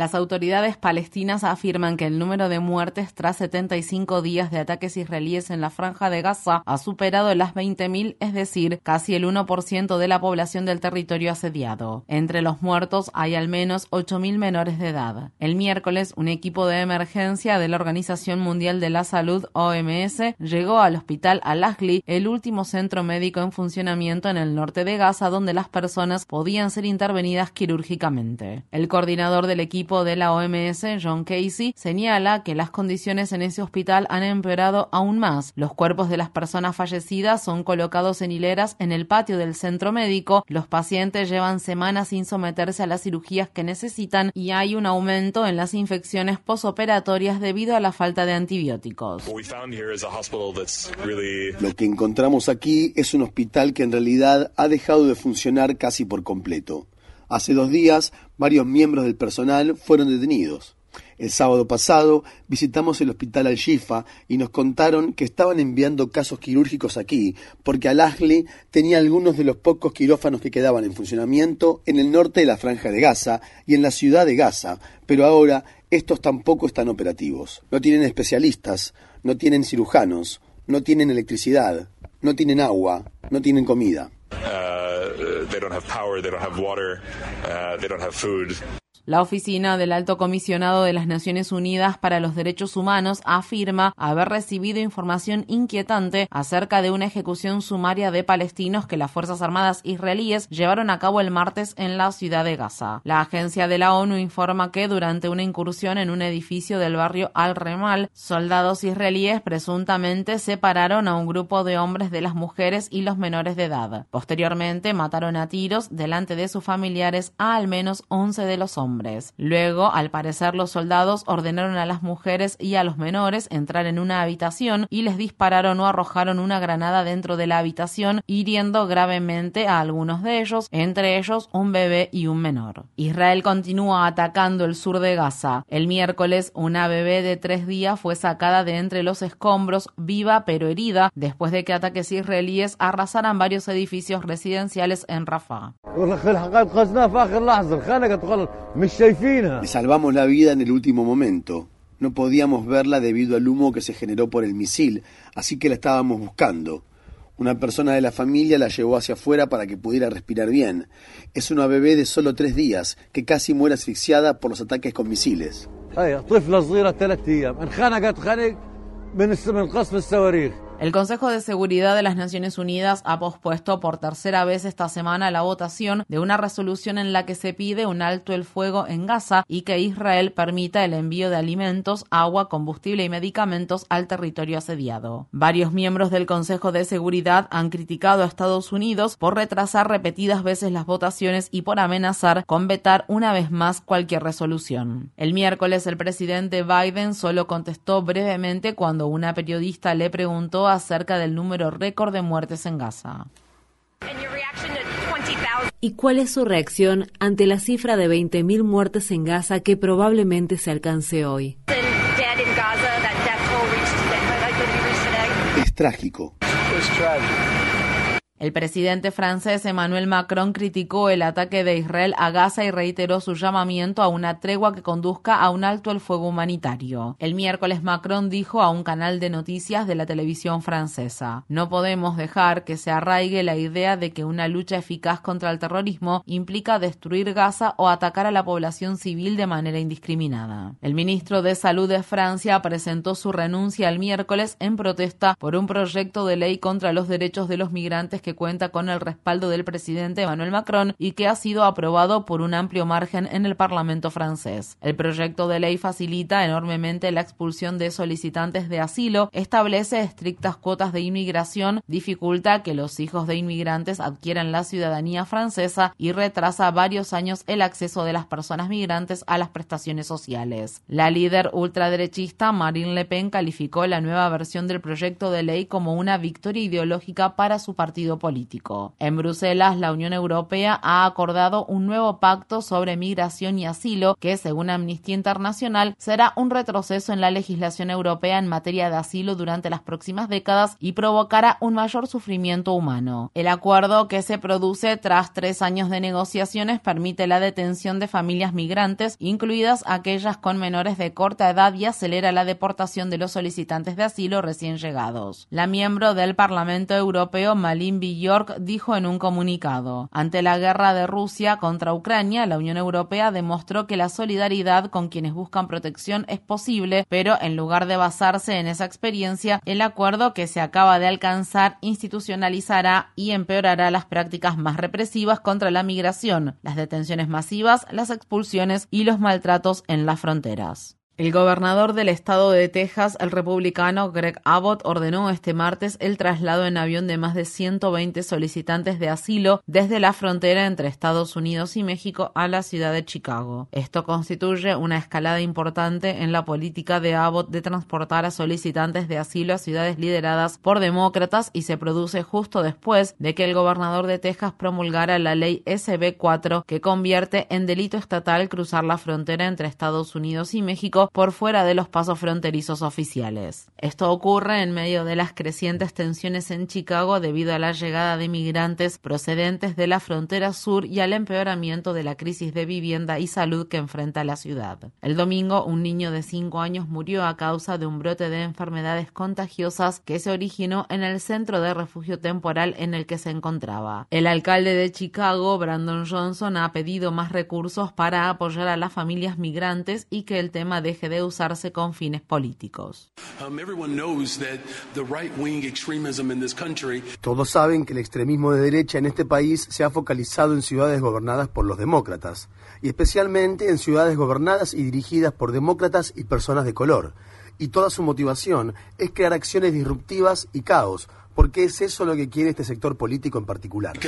Las autoridades palestinas afirman que el número de muertes tras 75 días de ataques israelíes en la franja de Gaza ha superado las 20.000, es decir, casi el 1% de la población del territorio asediado. Entre los muertos hay al menos 8.000 menores de edad. El miércoles, un equipo de emergencia de la Organización Mundial de la Salud, OMS, llegó al hospital Al-Ahli, el último centro médico en funcionamiento en el norte de Gaza, donde las personas podían ser intervenidas quirúrgicamente. El coordinador del equipo de la OMS, John Casey, señala que las condiciones en ese hospital han empeorado aún más. Los cuerpos de las personas fallecidas son colocados en hileras en el patio del centro médico. Los pacientes llevan semanas sin someterse a las cirugías que necesitan y hay un aumento en las infecciones posoperatorias debido a la falta de antibióticos. Lo que encontramos aquí es un hospital que en realidad ha dejado de funcionar casi por completo. Hace dos días, varios miembros del personal fueron detenidos. El sábado pasado visitamos el hospital Al-Shifa y nos contaron que estaban enviando casos quirúrgicos aquí, porque Al-Ahli tenía algunos de los pocos quirófanos que quedaban en funcionamiento en el norte de la franja de Gaza y en la ciudad de Gaza, pero ahora estos tampoco están operativos. No tienen especialistas, no tienen cirujanos, no tienen electricidad, no tienen agua, no tienen comida. They don't have power, they don't have water, uh, they don't have food. La Oficina del Alto Comisionado de las Naciones Unidas para los Derechos Humanos afirma haber recibido información inquietante acerca de una ejecución sumaria de palestinos que las Fuerzas Armadas israelíes llevaron a cabo el martes en la ciudad de Gaza. La agencia de la ONU informa que durante una incursión en un edificio del barrio Al-Remal, soldados israelíes presuntamente separaron a un grupo de hombres de las mujeres y los menores de edad. Posteriormente mataron a tiros delante de sus familiares a al menos 11 de los hombres. Luego, al parecer, los soldados ordenaron a las mujeres y a los menores entrar en una habitación y les dispararon o arrojaron una granada dentro de la habitación, hiriendo gravemente a algunos de ellos, entre ellos un bebé y un menor. Israel continúa atacando el sur de Gaza. El miércoles, una bebé de tres días fue sacada de entre los escombros, viva pero herida, después de que ataques israelíes arrasaran varios edificios residenciales en Rafah. Le salvamos la vida en el último momento. No podíamos verla debido al humo que se generó por el misil, así que la estábamos buscando. Una persona de la familia la llevó hacia afuera para que pudiera respirar bien. Es una bebé de solo tres días, que casi muere asfixiada por los ataques con misiles. El Consejo de Seguridad de las Naciones Unidas ha pospuesto por tercera vez esta semana la votación de una resolución en la que se pide un alto el fuego en Gaza y que Israel permita el envío de alimentos, agua, combustible y medicamentos al territorio asediado. Varios miembros del Consejo de Seguridad han criticado a Estados Unidos por retrasar repetidas veces las votaciones y por amenazar con vetar una vez más cualquier resolución. El miércoles el presidente Biden solo contestó brevemente cuando una periodista le preguntó acerca del número récord de muertes en Gaza. ¿Y cuál es su reacción ante la cifra de 20.000 muertes en Gaza que probablemente se alcance hoy? Es trágico. El presidente francés Emmanuel Macron criticó el ataque de Israel a Gaza y reiteró su llamamiento a una tregua que conduzca a un alto el fuego humanitario. El miércoles Macron dijo a un canal de noticias de la televisión francesa, no podemos dejar que se arraigue la idea de que una lucha eficaz contra el terrorismo implica destruir Gaza o atacar a la población civil de manera indiscriminada. El ministro de Salud de Francia presentó su renuncia el miércoles en protesta por un proyecto de ley contra los derechos de los migrantes que que cuenta con el respaldo del presidente Emmanuel Macron y que ha sido aprobado por un amplio margen en el Parlamento francés. El proyecto de ley facilita enormemente la expulsión de solicitantes de asilo, establece estrictas cuotas de inmigración, dificulta que los hijos de inmigrantes adquieran la ciudadanía francesa y retrasa varios años el acceso de las personas migrantes a las prestaciones sociales. La líder ultraderechista Marine Le Pen calificó la nueva versión del proyecto de ley como una victoria ideológica para su partido político. En Bruselas, la Unión Europea ha acordado un nuevo pacto sobre migración y asilo que, según Amnistía Internacional, será un retroceso en la legislación europea en materia de asilo durante las próximas décadas y provocará un mayor sufrimiento humano. El acuerdo que se produce tras tres años de negociaciones permite la detención de familias migrantes, incluidas aquellas con menores de corta edad, y acelera la deportación de los solicitantes de asilo recién llegados. La miembro del Parlamento Europeo, Malin Bjork, dijo en un comunicado: Ante la guerra de Rusia contra Ucrania, la Unión Europea demostró que la solidaridad con quienes buscan protección es posible, pero en lugar de basarse en esa experiencia, el acuerdo que se acaba de alcanzar institucionalizará y empeorará las prácticas más represivas contra la migración, las detenciones masivas, las expulsiones y los maltratos en las fronteras. El gobernador del estado de Texas, el republicano Greg Abbott, ordenó este martes el traslado en avión de más de 120 solicitantes de asilo desde la frontera entre Estados Unidos y México a la ciudad de Chicago. Esto constituye una escalada importante en la política de Abbott de transportar a solicitantes de asilo a ciudades lideradas por demócratas y se produce justo después de que el gobernador de Texas promulgara la ley SB 4 que convierte en delito estatal cruzar la frontera entre Estados Unidos y México por fuera de los pasos fronterizos oficiales. Esto ocurre en medio de las crecientes tensiones en Chicago debido a la llegada de migrantes procedentes de la frontera sur y al empeoramiento de la crisis de vivienda y salud que enfrenta la ciudad. El domingo, un niño de 5 años murió a causa de un brote de enfermedades contagiosas que se originó en el centro de refugio temporal en el que se encontraba. El alcalde de Chicago, Brandon Johnson, ha pedido más recursos para apoyar a las familias migrantes y que el tema deje de usarse con fines políticos. Um, Todos saben que el extremismo de derecha en este país se ha focalizado en ciudades gobernadas por los demócratas, y especialmente en ciudades gobernadas y dirigidas por demócratas y personas de color. Y toda su motivación es crear acciones disruptivas y caos, porque es eso lo que quiere este sector político en particular.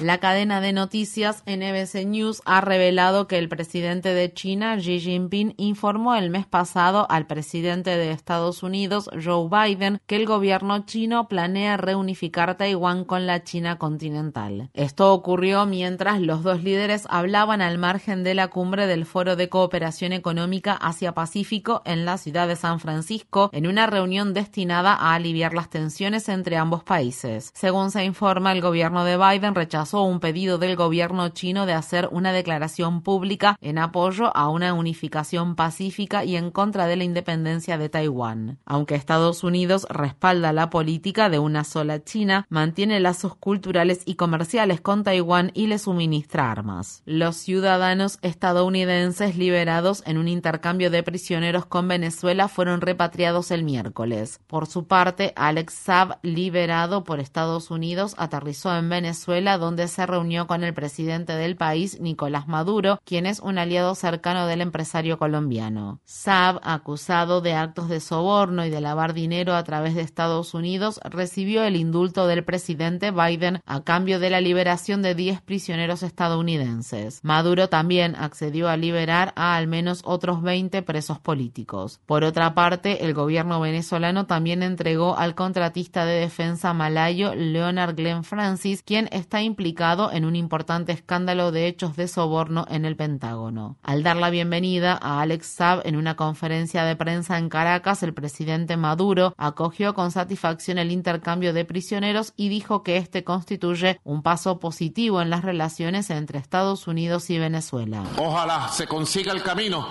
La cadena de noticias NBC News ha revelado que el presidente de China, Xi Jinping, informó el mes pasado al presidente de Estados Unidos, Joe Biden, que el gobierno chino planea reunificar Taiwán con la China continental. Esto ocurrió mientras los dos líderes hablaban al margen de la cumbre del Foro de Cooperación Económica Asia-Pacífico en la ciudad de San Francisco, en una reunión destinada a aliviar las tensiones entre ambos países. Según se informa, el gobierno de Biden rechazó un pedido del gobierno chino de hacer una declaración pública en apoyo a una unificación pacífica y en contra de la independencia de Taiwán. Aunque Estados Unidos respalda la política de una sola China, mantiene lazos culturales y comerciales con Taiwán y le suministra armas. Los ciudadanos estadounidenses liberados en un intercambio de prisioneros con Venezuela fueron repatriados el miércoles. Por su parte, Alex Saab, liberado por Estados Unidos, aterrizó en Venezuela donde se reunió con el presidente del país, Nicolás Maduro, quien es un aliado cercano del empresario colombiano. Saab, acusado de actos de soborno y de lavar dinero a través de Estados Unidos, recibió el indulto del presidente Biden a cambio de la liberación de 10 prisioneros estadounidenses. Maduro también accedió a liberar a al menos otros 20 presos políticos. Por otra parte, el gobierno venezolano también entregó al contratista de defensa malayo Leonard Glenn Francis, quien está implicado en un importante escándalo de hechos de soborno en el Pentágono. Al dar la bienvenida a Alex Saab en una conferencia de prensa en Caracas, el presidente Maduro acogió con satisfacción el intercambio de prisioneros y dijo que este constituye un paso positivo en las relaciones entre Estados Unidos y Venezuela. Ojalá se consiga el camino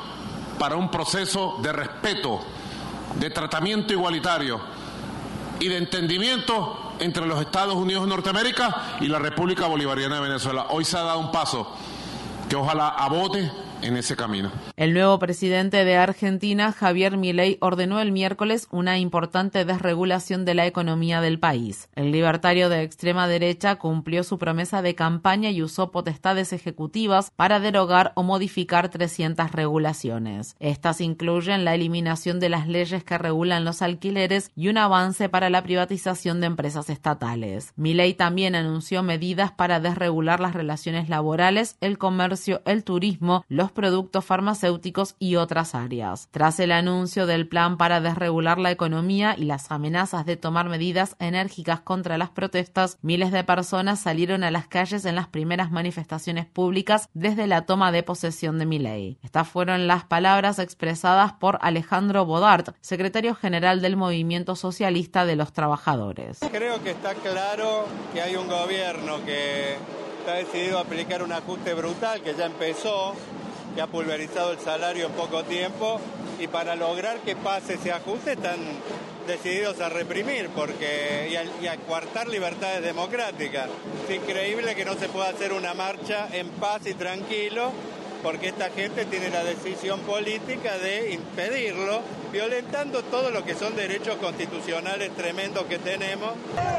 para un proceso de respeto de tratamiento igualitario y de entendimiento entre los Estados Unidos de Norteamérica y la República Bolivariana de Venezuela. Hoy se ha dado un paso que ojalá abote en ese camino. El nuevo presidente de Argentina, Javier Milei, ordenó el miércoles una importante desregulación de la economía del país. El libertario de extrema derecha cumplió su promesa de campaña y usó potestades ejecutivas para derogar o modificar 300 regulaciones. Estas incluyen la eliminación de las leyes que regulan los alquileres y un avance para la privatización de empresas estatales. Milei también anunció medidas para desregular las relaciones laborales, el comercio, el turismo, los productos farmacéuticos y otras áreas. Tras el anuncio del plan para desregular la economía y las amenazas de tomar medidas enérgicas contra las protestas, miles de personas salieron a las calles en las primeras manifestaciones públicas desde la toma de posesión de Milei. Estas fueron las palabras expresadas por Alejandro Bodart, secretario general del Movimiento Socialista de los Trabajadores. Creo que está claro que hay un gobierno que está decidido a aplicar un ajuste brutal que ya empezó que ha pulverizado el salario en poco tiempo y para lograr que pase ese ajuste están decididos a reprimir porque y a, y a coartar libertades democráticas. Es increíble que no se pueda hacer una marcha en paz y tranquilo porque esta gente tiene la decisión política de impedirlo, violentando todo lo que son derechos constitucionales tremendos que tenemos.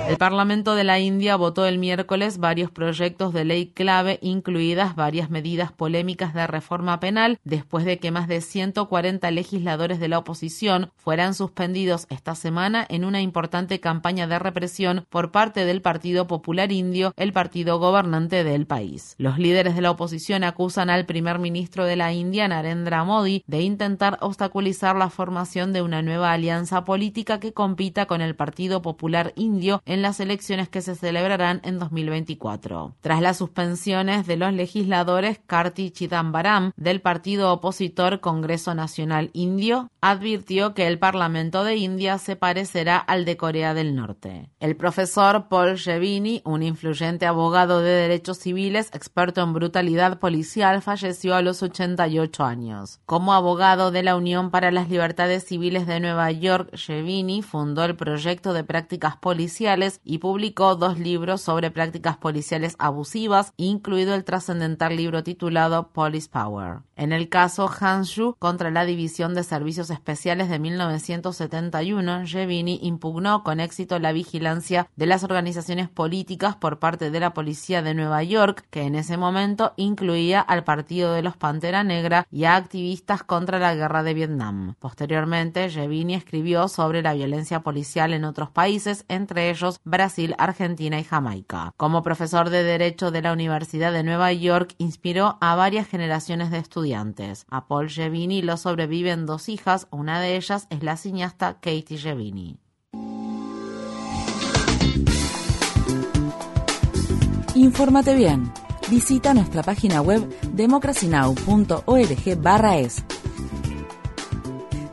El Parlamento de la India votó el miércoles varios proyectos de ley clave, incluidas varias medidas polémicas de reforma penal, después de que más de 140 legisladores de la oposición fueran suspendidos esta semana en una importante campaña de represión por parte del Partido Popular Indio, el partido gobernante del país. Los líderes de la oposición acusan al primer ministro de la India, Narendra Modi, de intentar obstaculizar la formación de una nueva alianza política que compita con el Partido Popular Indio en las elecciones que se celebrarán en 2024. Tras las suspensiones de los legisladores, Karti Chidambaram, del partido opositor Congreso Nacional Indio, advirtió que el Parlamento de India se parecerá al de Corea del Norte. El profesor Paul Shevini, un influyente abogado de derechos civiles, experto en brutalidad policial, falleció a los 88 años. Como abogado de la Unión para las Libertades Civiles de Nueva York, Shevini fundó el proyecto de prácticas policiales y publicó dos libros sobre prácticas policiales abusivas, incluido el trascendental libro titulado Police Power. En el caso Hanshu contra la División de Servicios Especiales de 1971, Shevini impugnó con éxito la vigilancia de las organizaciones políticas por parte de la policía de Nueva York, que en ese momento incluía al Partido de los Pantera Negra y a activistas contra la guerra de Vietnam. Posteriormente, Shevini escribió sobre la violencia policial en otros países, entre ellos Brasil, Argentina y Jamaica. Como profesor de Derecho de la Universidad de Nueva York, inspiró a varias generaciones de estudiantes. A Paul Shevini lo sobreviven dos hijas, una de ellas es la cineasta Katie Shevini. Infórmate bien. Visita nuestra página web democracynow.org/es.